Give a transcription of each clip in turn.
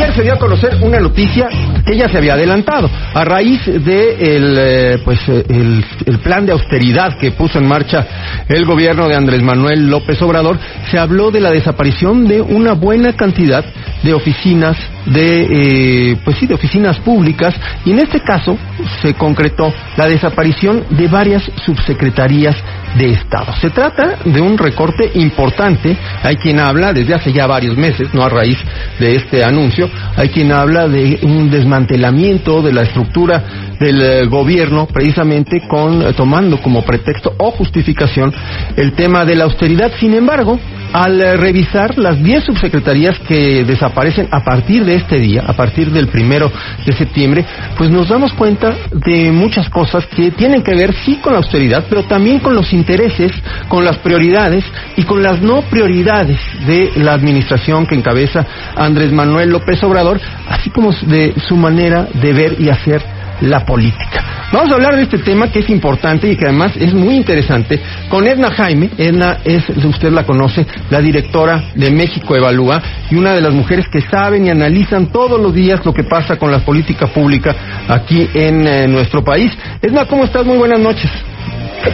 ayer se dio a conocer una noticia que ya se había adelantado. A raíz de el, eh, pues, eh, el, plan de austeridad que puso en marcha el gobierno de Andrés Manuel López Obrador, se habló de la desaparición de una buena cantidad de oficinas de, eh, pues sí, de oficinas públicas y en este caso se concretó la desaparición de varias subsecretarías de Estado. Se trata de un recorte importante. Hay quien habla desde hace ya varios meses, no a raíz de este anuncio, hay quien habla de un desmantelamiento de la estructura del eh, gobierno, precisamente con eh, tomando como pretexto o justificación el tema de la austeridad. Sin embargo, al eh, revisar las 10 subsecretarías que desaparecen a partir de este día, a partir del primero de septiembre, pues nos damos cuenta de muchas cosas que tienen que ver sí con la austeridad, pero también con los intereses, con las prioridades y con las no prioridades de la administración que encabeza Andrés Manuel López Obrador, así como de su manera de ver y hacer la política. Vamos a hablar de este tema que es importante y que además es muy interesante con Edna Jaime. Edna es, usted la conoce, la directora de México Evalúa y una de las mujeres que saben y analizan todos los días lo que pasa con la política pública aquí en eh, nuestro país. Edna, ¿cómo estás? Muy buenas noches.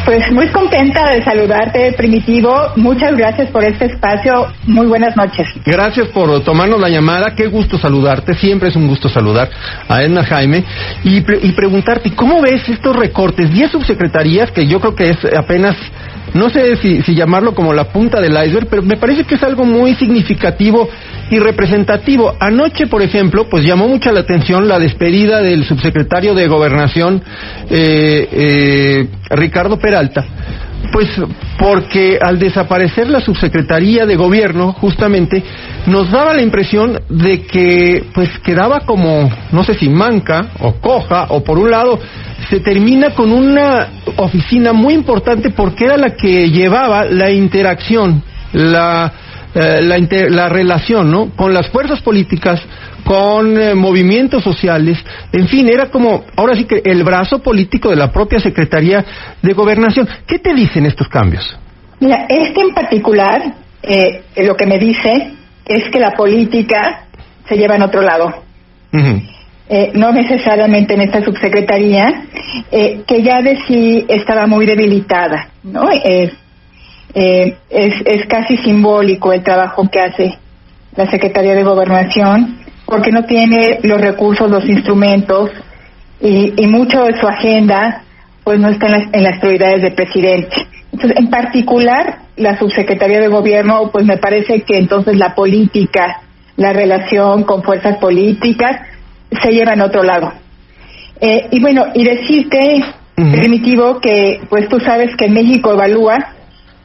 Pues muy contenta de saludarte, Primitivo. Muchas gracias por este espacio. Muy buenas noches. Gracias por tomarnos la llamada. Qué gusto saludarte. Siempre es un gusto saludar a Edna Jaime y, y preguntarte, ¿cómo ves estos recortes? Diez subsecretarías, que yo creo que es apenas no sé si, si, llamarlo como la punta del iceberg, pero me parece que es algo muy significativo y representativo. Anoche, por ejemplo, pues llamó mucha la atención la despedida del subsecretario de Gobernación, eh, eh, Ricardo Peralta, pues porque al desaparecer la subsecretaría de gobierno, justamente, nos daba la impresión de que pues quedaba como, no sé si manca o coja, o por un lado se termina con una oficina muy importante porque era la que llevaba la interacción, la, eh, la, inter, la, relación, ¿no? Con las fuerzas políticas, con eh, movimientos sociales, en fin, era como, ahora sí que el brazo político de la propia Secretaría de Gobernación. ¿Qué te dicen estos cambios? Mira, este en particular, eh, lo que me dice es que la política se lleva en otro lado. Uh eh, no necesariamente en esta subsecretaría, eh, que ya de sí estaba muy debilitada, ¿no? Eh, es, es casi simbólico el trabajo que hace la Secretaría de Gobernación, porque no tiene los recursos, los instrumentos, y, y mucho de su agenda, pues no está en las, en las prioridades del presidente. Entonces, en particular, la subsecretaría de Gobierno, pues me parece que entonces la política, la relación con fuerzas políticas, se lleva en otro lado. Eh, y bueno, y decirte, Primitivo, que pues tú sabes que México evalúa,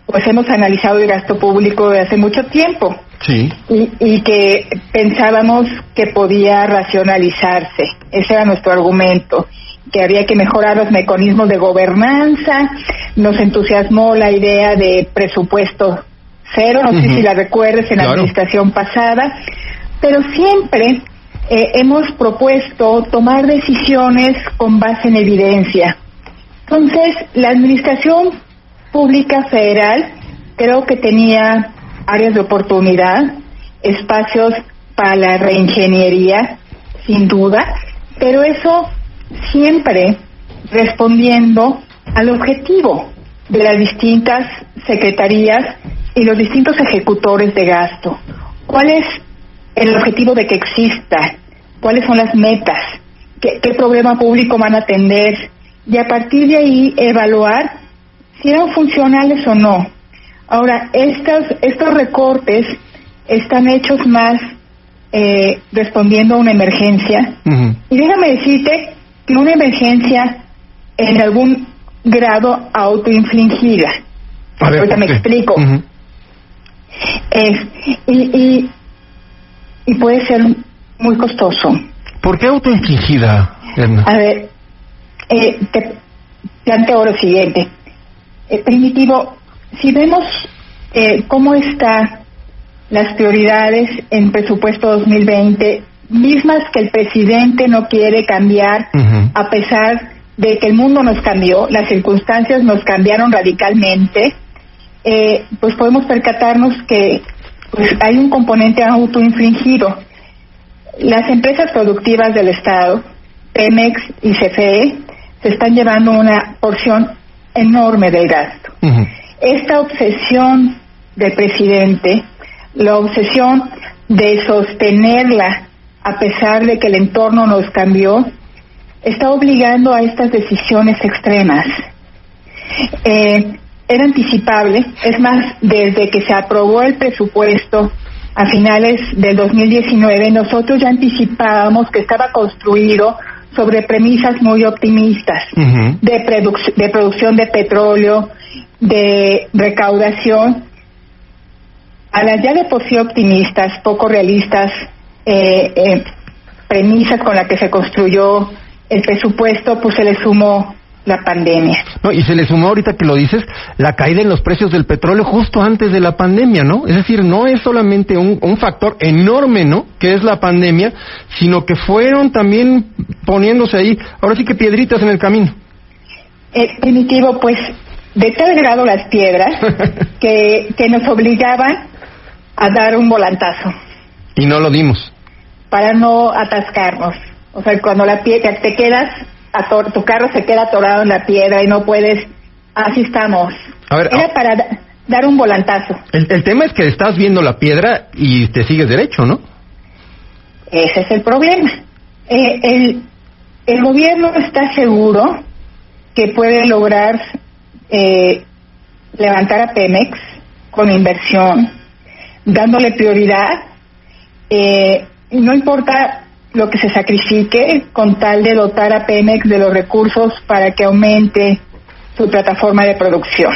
pues hemos analizado el gasto público de hace mucho tiempo. Sí. Y, y que pensábamos que podía racionalizarse. Ese era nuestro argumento que había que mejorar los mecanismos de gobernanza, nos entusiasmó la idea de presupuesto cero, no sé si la recuerdes en la administración pasada, pero siempre eh, hemos propuesto tomar decisiones con base en evidencia. Entonces, la Administración Pública Federal creo que tenía áreas de oportunidad, espacios para la reingeniería, sin duda, pero eso siempre respondiendo al objetivo de las distintas secretarías y los distintos ejecutores de gasto. ¿Cuál es el objetivo de que exista, cuáles son las metas, qué, qué problema público van a atender y a partir de ahí evaluar si eran funcionales o no. Ahora, estos, estos recortes están hechos más eh, respondiendo a una emergencia. Y déjame decirte que una emergencia en algún grado autoinfligida. Ahorita me explico. Es, y, y, y puede ser muy costoso. ¿Por qué autoinfligida? A ver, eh, te planteo lo siguiente. Eh, primitivo, si vemos eh, cómo están las prioridades en presupuesto 2020, mismas que el presidente no quiere cambiar, a pesar de que el mundo nos cambió, las circunstancias nos cambiaron radicalmente, eh, pues podemos percatarnos que pues hay un componente autoinfligido. las empresas productivas del Estado, Pemex y CFE, se están llevando una porción enorme del gasto. Esta obsesión del presidente, la obsesión de sostenerla a pesar de que el entorno nos cambió, está obligando a estas decisiones extremas. Eh, era anticipable, es más, desde que se aprobó el presupuesto a finales del 2019, nosotros ya anticipábamos que estaba construido sobre premisas muy optimistas de, de producción de petróleo, de recaudación, a las ya de por sí optimistas, poco realistas, eh, eh, premisas con las que se construyó el presupuesto, pues se le sumó la pandemia. No, y se le sumó ahorita que lo dices, la caída en los precios del petróleo justo antes de la pandemia, ¿no? Es decir, no es solamente un, un factor enorme, ¿no? Que es la pandemia, sino que fueron también poniéndose ahí, ahora sí que piedritas en el camino. Eh, primitivo, pues, de tal grado las piedras que, que nos obligaban a dar un volantazo. Y no lo dimos. Para no atascarnos. O sea, cuando la piedra te quedas, tu carro se queda atorado en la piedra y no puedes. Así estamos. Era ah. para dar un volantazo. El, el tema es que estás viendo la piedra y te sigues derecho, ¿no? Ese es el problema. Eh, el, el gobierno está seguro que puede lograr eh, levantar a Pemex con inversión, dándole prioridad. Eh, no importa lo que se sacrifique con tal de dotar a Pemex de los recursos para que aumente su plataforma de producción.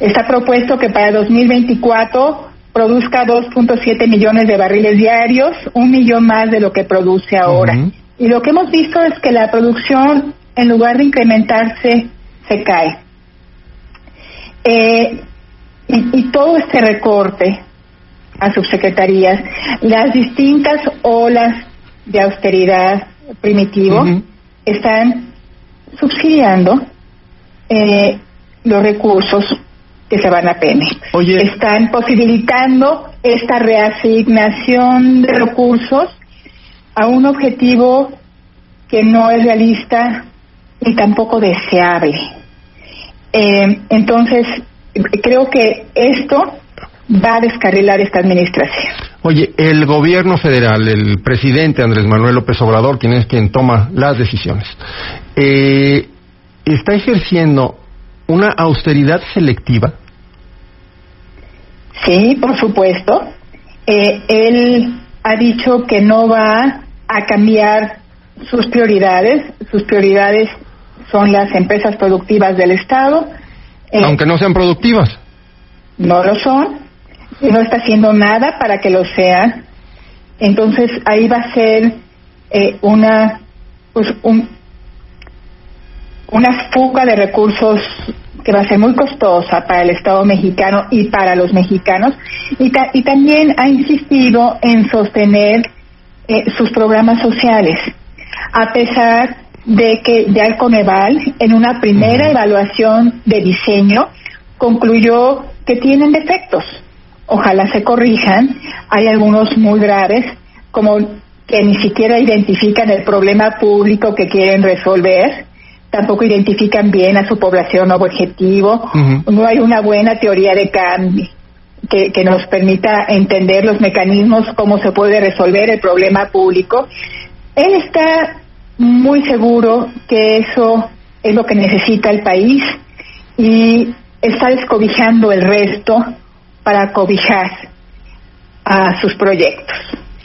Está propuesto que para 2024 produzca 2.7 millones de barriles diarios, un millón más de lo que produce ahora. Y lo que hemos visto es que la producción, en lugar de incrementarse, se cae. Eh, y, todo este recorte a subsecretarías, las distintas olas de austeridad primitivo están subsidiando eh, los recursos que se van a Pemex. Están posibilitando esta reasignación de recursos a un objetivo que no es realista y tampoco deseable. Eh, entonces, creo que esto va a descarrilar esta administración. Oye, el gobierno federal, el presidente Andrés Manuel López Obrador, quien es quien toma las decisiones, eh, ¿está ejerciendo una austeridad selectiva? Sí, por supuesto. Eh, él ha dicho que no va a cambiar sus prioridades. Sus prioridades son las empresas productivas del Estado. Eh, Aunque no sean productivas. No lo son no está haciendo nada para que lo sea. Entonces ahí va a ser eh, una pues un, una fuga de recursos que va a ser muy costosa para el Estado mexicano y para los mexicanos y, y también ha insistido en sostener eh, sus programas sociales a pesar de que ya el Coneval en una primera evaluación de diseño concluyó que tienen defectos ojalá se corrijan. Hay algunos muy graves, como que ni siquiera identifican el problema público que quieren resolver, tampoco identifican bien a su población objetivo, no hay una buena teoría de cambio que, que nos permita entender los mecanismos, cómo se puede resolver el problema público. Él está muy seguro que eso es lo que necesita el país y está descobijando el resto para cobijar a sus proyectos.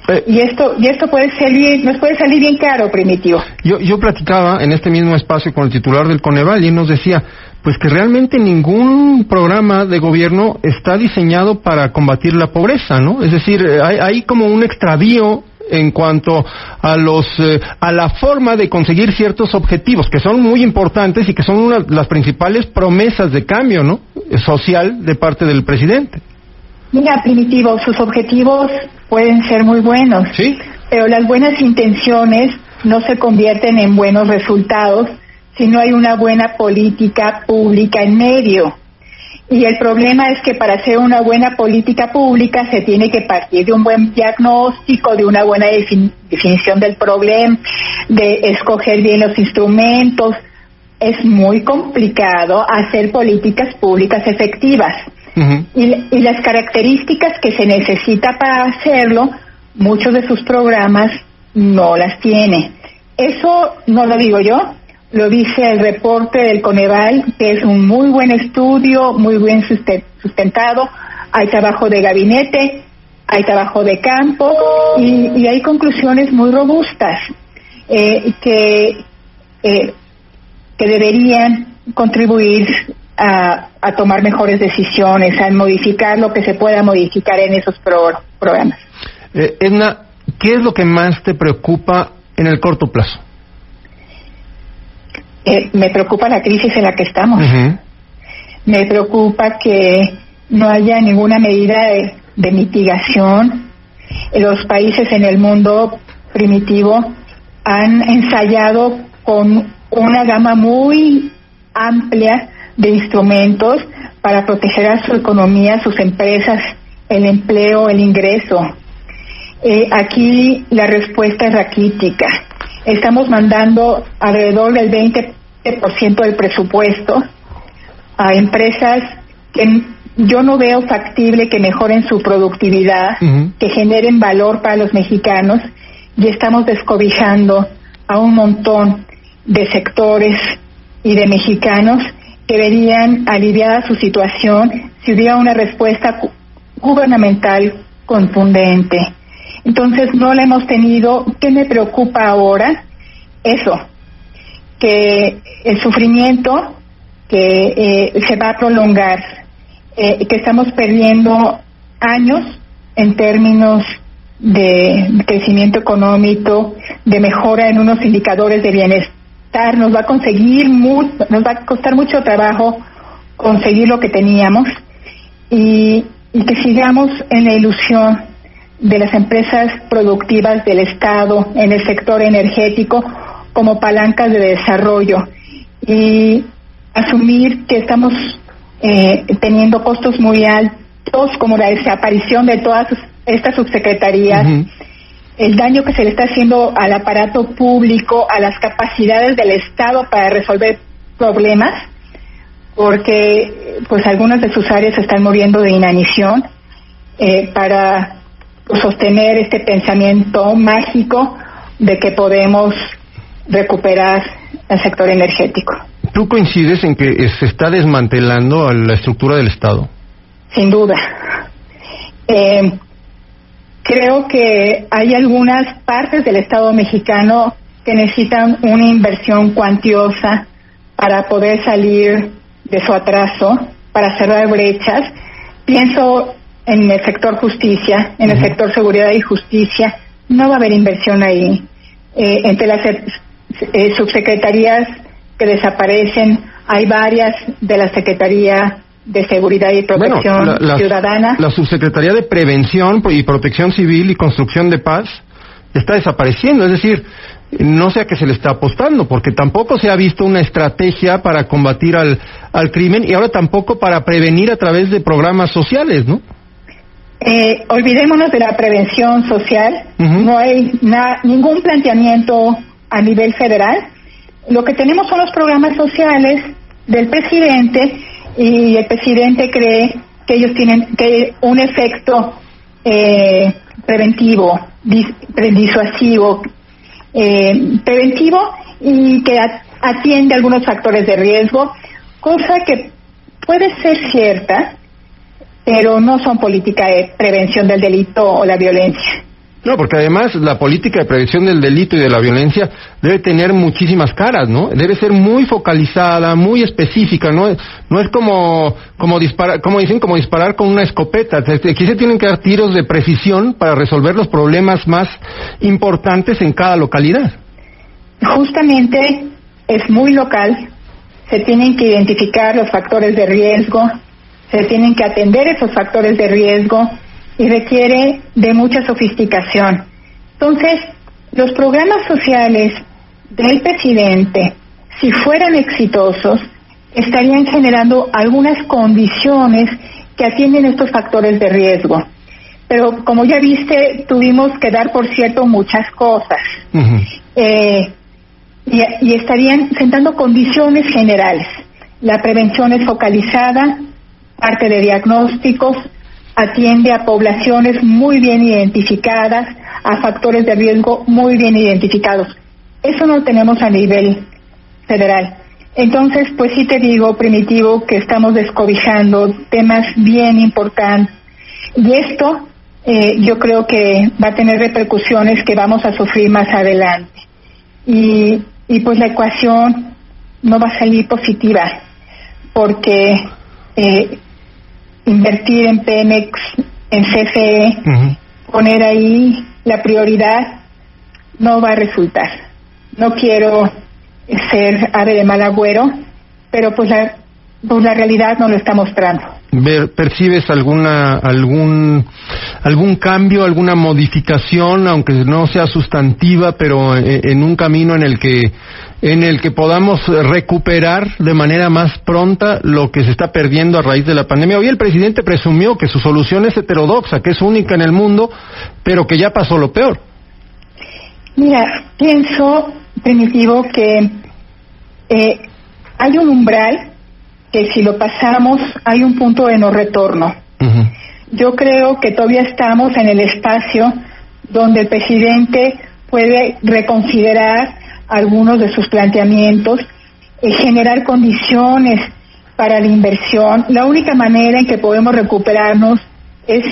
Eh, y esto y esto puede salir nos puede salir bien caro primitivo. Yo yo platicaba en este mismo espacio con el titular del Coneval y él nos decía pues que realmente ningún programa de gobierno está diseñado para combatir la pobreza no es decir hay, hay como un extravío en cuanto a los eh, a la forma de conseguir ciertos objetivos que son muy importantes y que son una las principales promesas de cambio no social de parte del presidente Mira, Primitivo, sus objetivos pueden ser muy buenos, ¿Sí? pero las buenas intenciones no se convierten en buenos resultados si no hay una buena política pública en medio. Y el problema es que para hacer una buena política pública se tiene que partir de un buen diagnóstico, de una buena definición del problema, de escoger bien los instrumentos. Es muy complicado hacer políticas públicas efectivas. Y, y las características que se necesita para hacerlo, muchos de sus programas no las tiene. Eso no lo digo yo, lo dice el reporte del Coneval, que es un muy buen estudio, muy bien sustentado. Hay trabajo de gabinete, hay trabajo de campo y, hay conclusiones muy robustas eh, que, eh, que deberían contribuir a, tomar mejores decisiones, a modificar lo que se pueda modificar en esos programas. Eh, Edna, ¿qué es lo que más te preocupa en el corto plazo? Eh, me preocupa la crisis en la que estamos. Me preocupa que no haya ninguna medida de, mitigación. Los países en el mundo primitivo han ensayado con una gama muy amplia de instrumentos para proteger a su economía, sus empresas, el empleo, el ingreso. Eh, aquí la respuesta es raquítica. Estamos mandando alrededor del 20 por ciento del presupuesto a empresas que yo no veo factible que mejoren su productividad, que generen valor para los mexicanos y estamos descobijando a un montón de sectores y de mexicanos que verían aliviada su situación si hubiera una respuesta gubernamental contundente. Entonces no la hemos tenido. ¿Qué me preocupa ahora? Eso, que el sufrimiento que eh, se va a prolongar, eh, que estamos perdiendo años en términos de crecimiento económico, de mejora en unos indicadores de bienestar, nos va a conseguir nos va a costar mucho trabajo conseguir lo que teníamos y, que sigamos en la ilusión de las empresas productivas del Estado en el sector energético como palancas de desarrollo y asumir que estamos eh, teniendo costos muy altos como la desaparición de todas estas subsecretarías, el daño que se le está haciendo al aparato público, a las capacidades del Estado para resolver problemas, porque pues algunas de sus áreas están muriendo de inanición eh, para sostener este pensamiento mágico de que podemos recuperar el sector energético. ¿Tú coincides en que se está desmantelando la estructura del Estado? Sin duda. Eh, creo que hay algunas partes del Estado mexicano que necesitan una inversión cuantiosa para poder salir de su atraso, para cerrar brechas. Pienso en el sector justicia, en el sector seguridad y justicia, no va a haber inversión ahí. Eh, entre las eh, subsecretarías que desaparecen, hay varias de la Secretaría de Seguridad y Protección Ciudadana. La Subsecretaría de Prevención y Protección Civil y Construcción de Paz está desapareciendo, es decir, no sé a qué se le está apostando, porque tampoco se ha visto una estrategia para combatir al, al crimen y ahora tampoco para prevenir a través de programas sociales, ¿no? Eh, olvidémonos de la prevención social. No hay ningún planteamiento a nivel federal. Lo que tenemos son los programas sociales del presidente y el presidente cree que ellos tienen que un efecto eh, preventivo, disuasivo, eh, preventivo y que atiende algunos factores de riesgo, cosa que puede ser cierta, pero no son política de prevención del delito o la violencia. No, porque además la política de prevención del delito y de la violencia debe tener muchísimas caras, ¿no? Debe ser muy focalizada, muy específica, ¿no? No es como, como disparar, como dicen, como disparar con una escopeta. Aquí se tienen que dar tiros de precisión para resolver los problemas más importantes en cada localidad. Justamente es muy local, se tienen que identificar los factores de riesgo, se tienen que atender esos factores de riesgo y requiere de mucha sofisticación. Entonces, los programas sociales del presidente, si fueran exitosos, estarían generando algunas condiciones que atienden estos factores de riesgo. Pero como ya viste, tuvimos que dar por cierto muchas cosas. eh, y, y estarían sentando condiciones generales. La prevención es focalizada, parte de diagnósticos, atiende a poblaciones muy bien identificadas, a factores de riesgo muy bien identificados. Eso no lo tenemos a nivel federal. Entonces, pues sí te digo, Primitivo, que estamos descobijando temas bien importantes. Y esto eh, yo creo que va a tener repercusiones que vamos a sufrir más adelante. Y, y pues la ecuación no va a salir positiva, porque eh, invertir en Pemex, en CFE, poner ahí la prioridad, no va a resultar. No quiero ser ave de mal agüero, pero pues la, pues la realidad no lo está mostrando. ¿Percibes alguna algún algún cambio, alguna modificación, aunque no sea sustantiva, pero en, en un camino en el que en el que podamos recuperar de manera más pronta lo que se está perdiendo a raíz de la pandemia? Hoy el presidente presumió que su solución es heterodoxa, que es única en el mundo, pero que ya pasó lo peor. Mira, pienso, Primitivo, que eh, hay un umbral que si lo pasamos hay un punto de no retorno. Yo creo que todavía estamos en el espacio donde el presidente puede reconsiderar algunos de sus planteamientos, y generar condiciones para la inversión. La única manera en que podemos recuperarnos es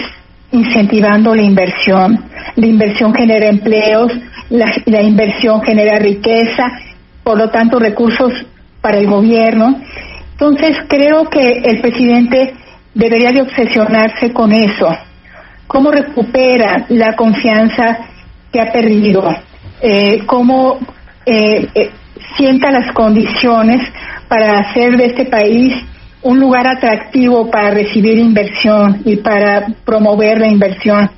incentivando la inversión. La inversión genera empleos, la, la inversión genera riqueza, por lo tanto recursos para el gobierno. Entonces creo que el presidente debería de obsesionarse con eso. ¿Cómo recupera la confianza que ha perdido? Eh, ¿Cómo eh, eh, sienta las condiciones para hacer de este país un lugar atractivo para recibir inversión y para promover la inversión?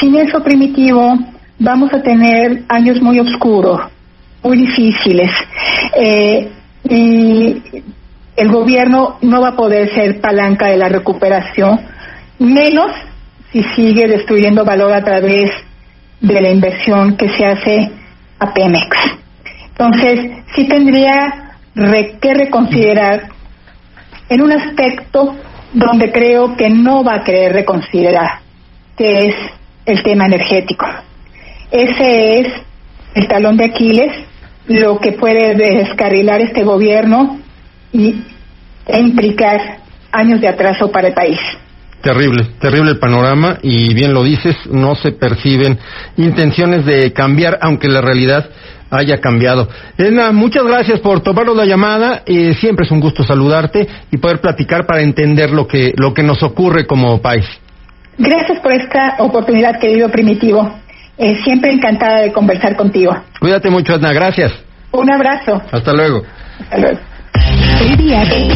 Sin eso primitivo vamos a tener años muy oscuros, muy difíciles. Eh, y el gobierno no va a poder ser palanca de la recuperación, menos si sigue destruyendo valor a través de la inversión que se hace a Pemex. Entonces, sí tendría que reconsiderar en un aspecto donde creo que no va a querer reconsiderar, que es el tema energético. Ese es el talón de Aquiles, lo que puede descarrilar este gobierno y, e implicar años de atraso para el país. Terrible, terrible el panorama y bien lo dices, no se perciben intenciones de cambiar, aunque la realidad haya cambiado. Edna, muchas gracias por tomarnos la llamada. Eh, siempre es un gusto saludarte y poder platicar para entender lo que, lo que nos ocurre como país. Gracias por esta oportunidad, querido Primitivo. Eh, siempre encantada de conversar contigo. Cuídate mucho, Edna. Gracias. Un abrazo. Hasta luego. Hasta luego. ABS